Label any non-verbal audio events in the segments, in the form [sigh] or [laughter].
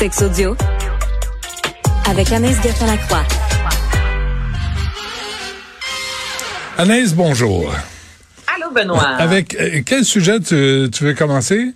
Sex audio avec Anaïs Gertin-Lacroix. Anaïs, bonjour. Allô, Benoît. Avec euh, quel sujet tu, tu veux commencer?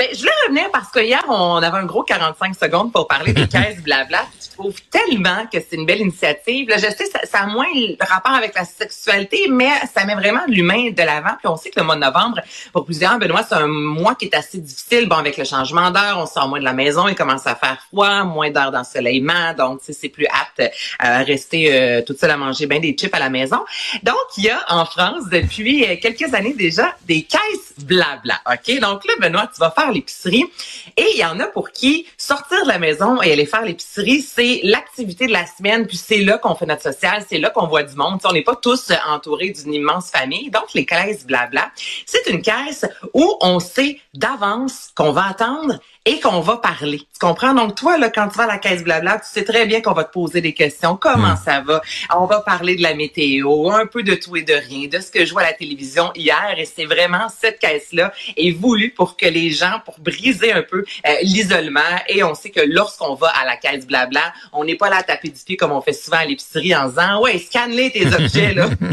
Ben, je voulais revenir parce que hier, on avait un gros 45 secondes pour parler des [laughs] caisses blabla. Je trouve tellement que c'est une belle initiative. Là, je sais, ça, ça a moins le rapport avec la sexualité, mais ça met vraiment l'humain de l'avant. Puis on sait que le mois de novembre, pour plusieurs, Benoît, c'est un mois qui est assez difficile. Bon, avec le changement d'heure, on sort moins de la maison, il commence à faire froid, moins d'heures d'ensoleillement, donc c'est plus apte à rester euh, toute seule à manger bien des chips à la maison. Donc, il y a en France, depuis euh, quelques années déjà, des caisses blabla. OK? Donc là, Benoît, tu vas faire l'épicerie. Et il y en a pour qui sortir de la maison et aller faire l'épicerie, c'est l'activité de la semaine. Puis c'est là qu'on fait notre social, c'est là qu'on voit du monde. on n'est pas tous entourés d'une immense famille. Donc les caisses blabla, c'est une caisse où on sait d'avance qu'on va attendre et qu'on va parler. Tu comprends? Donc, toi, là, quand tu vas à la caisse blabla, tu sais très bien qu'on va te poser des questions. Comment hmm. ça va? On va parler de la météo, un peu de tout et de rien, de ce que je vois à la télévision hier. Et c'est vraiment cette caisse-là est voulue pour que les gens, pour briser un peu euh, l'isolement. Et on sait que lorsqu'on va à la caisse blabla, on n'est pas là à taper du pied comme on fait souvent à l'épicerie en disant, ouais, scanne-les tes [laughs] objets, là. [laughs]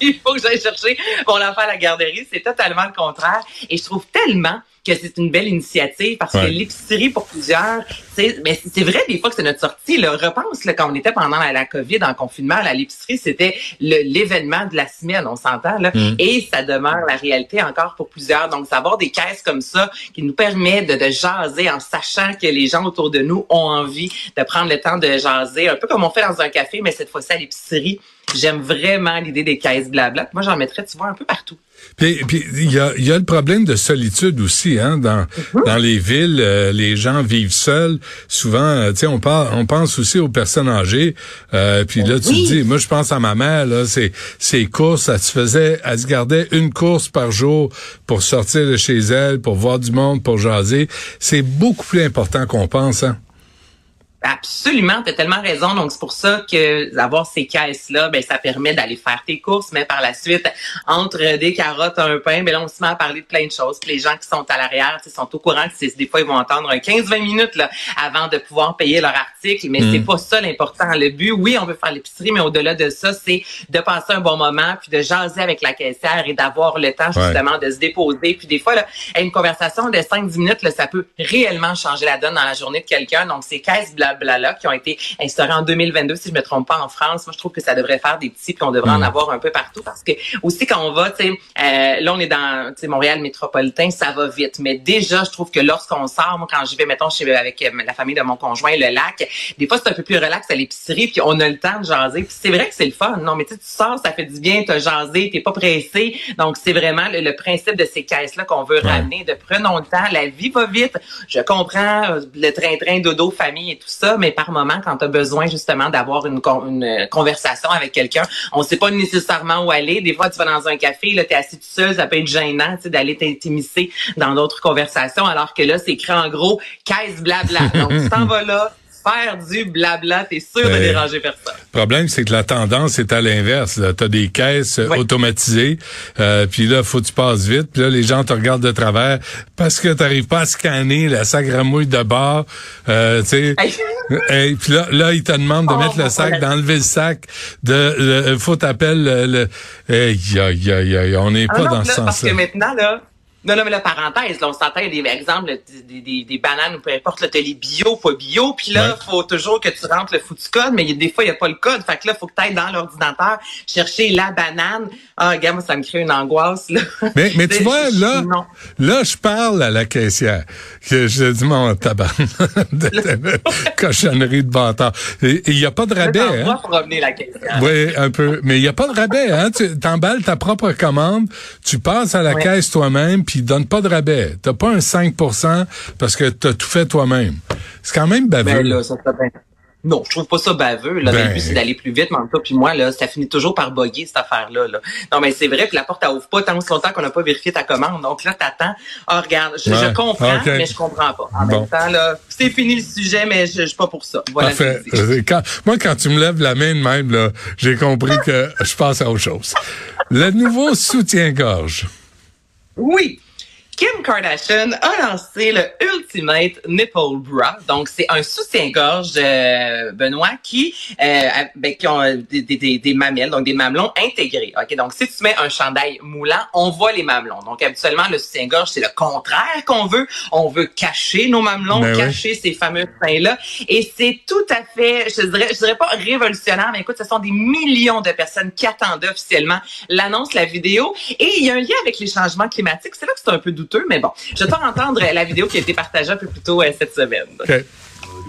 Il faut que j'aille chercher pour l'enfant à la garderie. C'est totalement le contraire. Et je trouve tellement que c'est une belle initiative parce que l'épicerie pour plusieurs, c'est mais c'est vrai des fois que c'est notre sortie. Là, repense là, quand on était pendant la, COVID en confinement, à l'épicerie, c'était l'événement de la semaine, on s'entend là, mm. et ça demeure la réalité encore pour plusieurs. Donc, savoir des caisses comme ça qui nous permet de, de jaser en sachant que les gens autour de nous ont envie de prendre le temps de jaser, un peu comme on fait dans un café, mais cette fois-ci à l'épicerie. J'aime vraiment l'idée des caisses blabla. Moi, j'en mettrais, tu vois, un peu partout. Puis il y a, y a le problème de solitude aussi, hein. Dans, mhm. dans les villes, euh, les gens vivent seuls. Souvent, euh, tu sais, on parle, on pense aussi aux personnes âgées. Euh, puis là, tu te dis, moi, je pense à ma mère. Là, c'est ses courses, elle se faisait, elle se gardait une course par jour pour sortir de chez elle, pour voir du monde, pour jaser. C'est beaucoup plus important qu'on pense, hein. Absolument, tu as tellement raison. Donc, c'est pour ça que d'avoir ces caisses-là, ben, ça permet d'aller faire tes courses, mais par la suite, entre des carottes, un pain, ben là, on se met à parler de plein de choses. Puis les gens qui sont à l'arrière, sont au courant que des fois, ils vont entendre 15-20 minutes là, avant de pouvoir payer leur article, mais c'est mm. pas ça l'important. Le but, oui, on veut faire l'épicerie, mais au-delà de ça, c'est de passer un bon moment, puis de jaser avec la caissière et d'avoir le temps justement de se déposer. Puis des fois, là, une conversation de 5-10 minutes, là, ça peut réellement changer la donne dans la journée de quelqu'un. Donc, ces caisses qui ont été instaurés en 2022, si je me trompe pas, en France. Moi, je trouve que ça devrait faire des petits, puis on devrait en mm. avoir un peu partout, parce que aussi quand on va, tu sais, euh, là on est dans, tu sais, Montréal métropolitain, ça va vite. Mais déjà, je trouve que lorsqu'on sort, moi quand j'y vais, mettons, chez avec euh, la famille de mon conjoint, le lac, des fois c'est un peu plus relax à l'épicerie, puis on a le temps de jaser. Puis c'est vrai que c'est le fun. Non, mais tu sors, ça fait du bien, t'as jasé, t'es pas pressé. Donc c'est vraiment le, principe de ces caisses là qu'on veut ramener. De prenons le temps, la vie va vite. Je comprends euh, le train-train dodo, famille et tout ça, mais par moment, quand tu as besoin justement d'avoir une, une, euh, conversation avec quelqu'un, on sait pas nécessairement où aller. Des fois, tu vas dans un café, là, tu es assis tout seul, ça peut être gênant d'aller t'intimiser dans d'autres conversations, alors que là, c'est écrit en gros caisse blabla. [laughs] Donc, tu t'en vas là, faire du blabla, t'es sûr de ben, déranger personne. Le problème, c'est que la tendance est à l'inverse. Tu as des caisses automatisées, euh, puis là, faut que tu passes vite, puis là, les gens te regardent de travers parce que tu pas à scanner la sagramouille de bord. Euh, tu sais, [laughs] puis là, là, ils te demandent de oh, mettre le sac, d'enlever le sac, de, faut t'appeler le... le on n'est ah pas dans ce sens-là. Parce que maintenant, là, non, non, mais la parenthèse, là, on s'entend, il y a des exemples, des, des, des, bananes ou peu importe, là, t'as les bio, pas bio, puis là, faut toujours que tu rentres le foutu code, mais des fois, il n'y a pas le code. Fait que là, faut que tu ailles dans l'ordinateur chercher la banane. Ah, regarde, moi, ça me crée une angoisse, là. Mais, mais tu [laughs] vois, là, là, je parle à la caissière. Que je dis, mon tabac, de [laughs] [laughs] cochonnerie de bâtard. Il n'y a pas de rabais, hein? pour revenir la caissière. Oui, un peu. Mais il n'y a pas de rabais, hein? Tu t'emballes ta propre commande, tu passes à la caisse toi-même, puis donne pas de rabais. T'as pas un 5% parce que t'as tout fait toi-même. C'est quand même baveux. Ben là, ça Non, je trouve pas ça baveux. Là. Ben... Le but, c'est d'aller plus vite, mais en puis moi, là, ça finit toujours par bugger, cette affaire-là. Là. Non, mais c'est vrai, puis la porte, elle ouvre pas tant longtemps qu'on n'a pas vérifié ta commande. Donc là, t'attends. Ah, regarde, je, comprends, mais je comprends pas. En même temps, là, c'est fini le sujet, mais je, je suis pas pour ça. Voilà Parfait. Quand, moi, quand tu me lèves la main de même, là, j'ai compris que je passe à autre chose. Le nouveau soutien-gorge. Oui. Kim Kardashian a lancé le Ultimate Nipple Bra. Donc, c'est un soutien-gorge, euh, Benoît, qui, euh, ben, qui ont euh, des, des, des, mamelles, donc des mamelons intégrés. Ok, Donc, si tu mets un chandail moulant, on voit les mamelons. Donc, habituellement, le soutien-gorge, c'est le contraire qu'on veut. On veut cacher nos mamelons, ben cacher ces fameux seins-là. Et c'est tout à fait, je dirais, je dirais pas révolutionnaire, mais écoute, ce sont des millions de personnes qui attendent officiellement l'annonce, la vidéo. Et il y a un lien avec les changements climatiques. C'est là que c'est un peu douteux mais bon, je vais te entendre la vidéo qui a été partagée un peu plus tôt euh, cette semaine. Okay.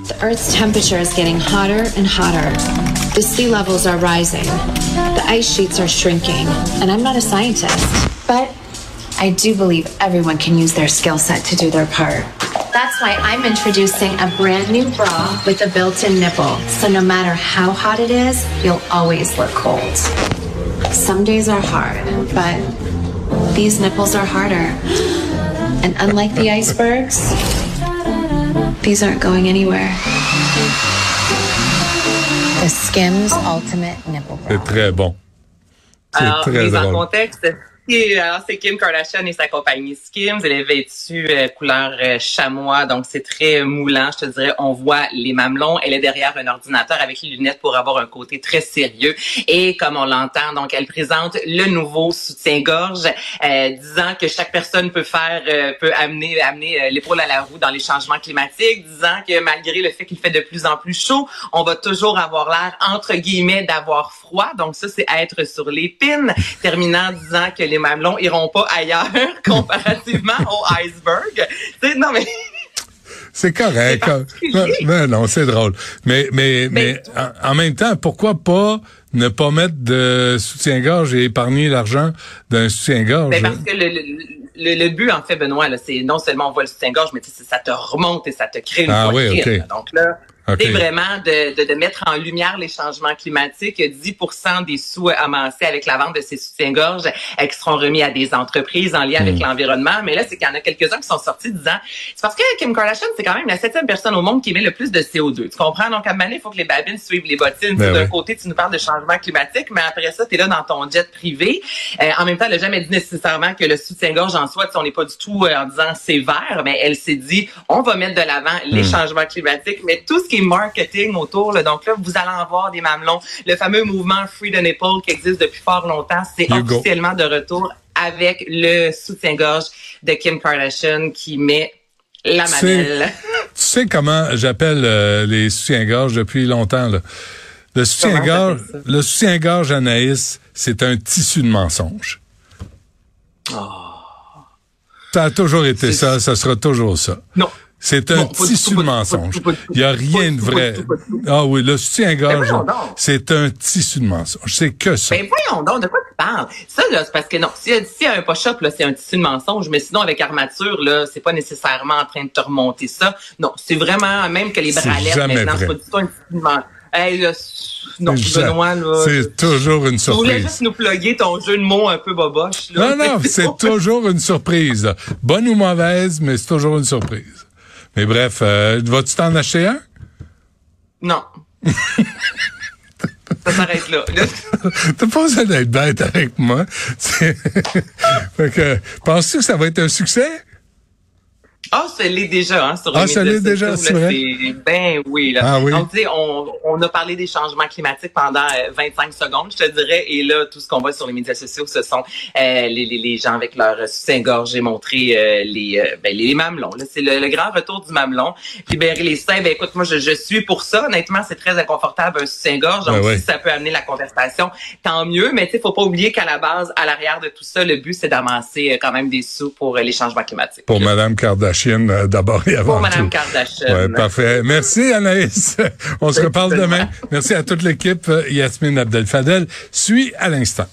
The Earth's temperature is getting hotter and hotter. The sea levels are rising. The ice sheets are shrinking. And I'm not a scientist, but I do believe everyone can use their skill set to do their part. That's why I'm introducing a brand new bra with a built-in nipple. So no matter how hot it is, you'll always look cold. Some days are hard, but these nipples are harder. And unlike the icebergs, these aren't going anywhere. The Skims Ultimate Nipple C'est très bon. C'est très mise en contexte, alors, c'est Kim Kardashian et sa compagnie Skims. Elle est vêtue euh, couleur euh, chamois, donc c'est très moulant, je te dirais. On voit les mamelons. Elle est derrière un ordinateur avec les lunettes pour avoir un côté très sérieux. Et comme on l'entend, donc elle présente le nouveau soutien-gorge, euh, disant que chaque personne peut faire, peut amener, amener l'épaule à la roue dans les changements climatiques, disant que malgré le fait qu'il fait de plus en plus chaud, on va toujours avoir l'air entre guillemets d'avoir froid. Donc ça, c'est être sur les pins. Terminant disant que les les mamelons iront pas ailleurs [laughs] comparativement au iceberg. non, mais... [laughs] C'est correct. Mais, non, c'est drôle. Mais, mais, mais, en, même temps, pourquoi pas ne pas mettre de soutien-gorge et épargner l'argent d'un soutien-gorge? Ben, parce que le, le, but, en fait, Benoît, c'est non seulement on voit le soutien-gorge, mais ça te remonte et ça te crée une ah, oui, Donc là, c'est vraiment de, de, de, mettre en lumière les changements climatiques. 10 des sous amassés avec la vente de ces soutiens-gorge qui seront remis à des entreprises en lien avec hmm. l'environnement. Mais là, c'est qu'il y en a quelques-uns qui sont sortis disant, c'est parce que Kim Kardashian, c'est quand même la septième personne au monde qui émet le plus de CO2. Tu comprends? Donc, à un moment il faut que les babines suivent les bottines. Ben D'un côté, tu nous parles de changement climatique, mais après ça, tu es là dans ton jet privé. Euh, en même temps, elle n'a jamais dit nécessairement que le soutien-gorge en soi, on n'est pas du tout euh, en disant c'est vert, mais elle s'est dit, on va mettre de l'avant les hmm. changements climatiques, mais tout ce qui marketing autour. Donc là, vous allez en voir des mamelons. Le fameux mouvement Free the Nipple qui existe depuis fort longtemps, c'est officiellement de retour avec le soutien-gorge de Kim Kardashian qui met la mamelle. Tu sais comment j'appelle euh, les soutiens-gorge depuis longtemps, là? Le soutien-gorge, le soutien-gorge Anaïs, c'est un tissu de mensonge. Oh. Ça a toujours été ça, ça sera toujours ça. Non. C'est un tissu de mensonge. Il n'y a rien de vrai. Ah oui, le soutien-gorge, c'est un tissu de mensonge. C'est que ça. Mais voyons donc, de quoi tu parles? Ça, là, c'est parce que non, si, si un push-up, là, c'est un tissu de mensonge, mais sinon, avec armature, là, c'est pas nécessairement en train de te remonter ça. Non, c'est vraiment, même que les bralettes, maintenant, c'est pas du tout un tissu de mensonge. Hey, là, non, Benoît, là. C'est toujours une surprise. Tu voulais juste nous plugger ton jeu de mots un peu boboche, là. Non, non, [laughs] c'est toujours une surprise. Bonne ou mauvaise, mais c'est toujours une surprise. Mais bref, euh, vas-tu t'en acheter un? Non. [laughs] ça s'arrête là. T'as pas besoin d'être bête avec moi. [laughs] fait que, penses-tu que ça va être un succès? Ah, ça l'est déjà, hein, sur Ah, ça l'est déjà, c'est vrai? Ben oui, là. Ah, oui. Donc, tu sais, on, on a parlé des changements climatiques pendant 25 euh, secondes, je te dirais, et là, tout ce qu'on voit sur les médias sociaux, ce sont euh, les, les, les, gens avec leur soutien-gorge et montrer euh, les, euh, ben, les mamelons. Là, c'est le, grand retour du mamelon. Libérer les seins, ben écoute, moi, je, je suis pour ça. Honnêtement, c'est très inconfortable, un soutien-gorge. Donc, si ça peut amener la conversation, tant mieux. Mais tu sais, faut pas oublier qu'à la base, à l'arrière de tout ça, le but, c'est d'amasser quand même des sous pour les changements climatiques. Pour Madame Kardashian. Euh, d'abord et avant Pour Mme Kardashian. Ouais, parfait. Merci Anaïs. On se reparle demain. Merci à toute l'équipe. Yasmine Abdel-Fadel suit à l'instant.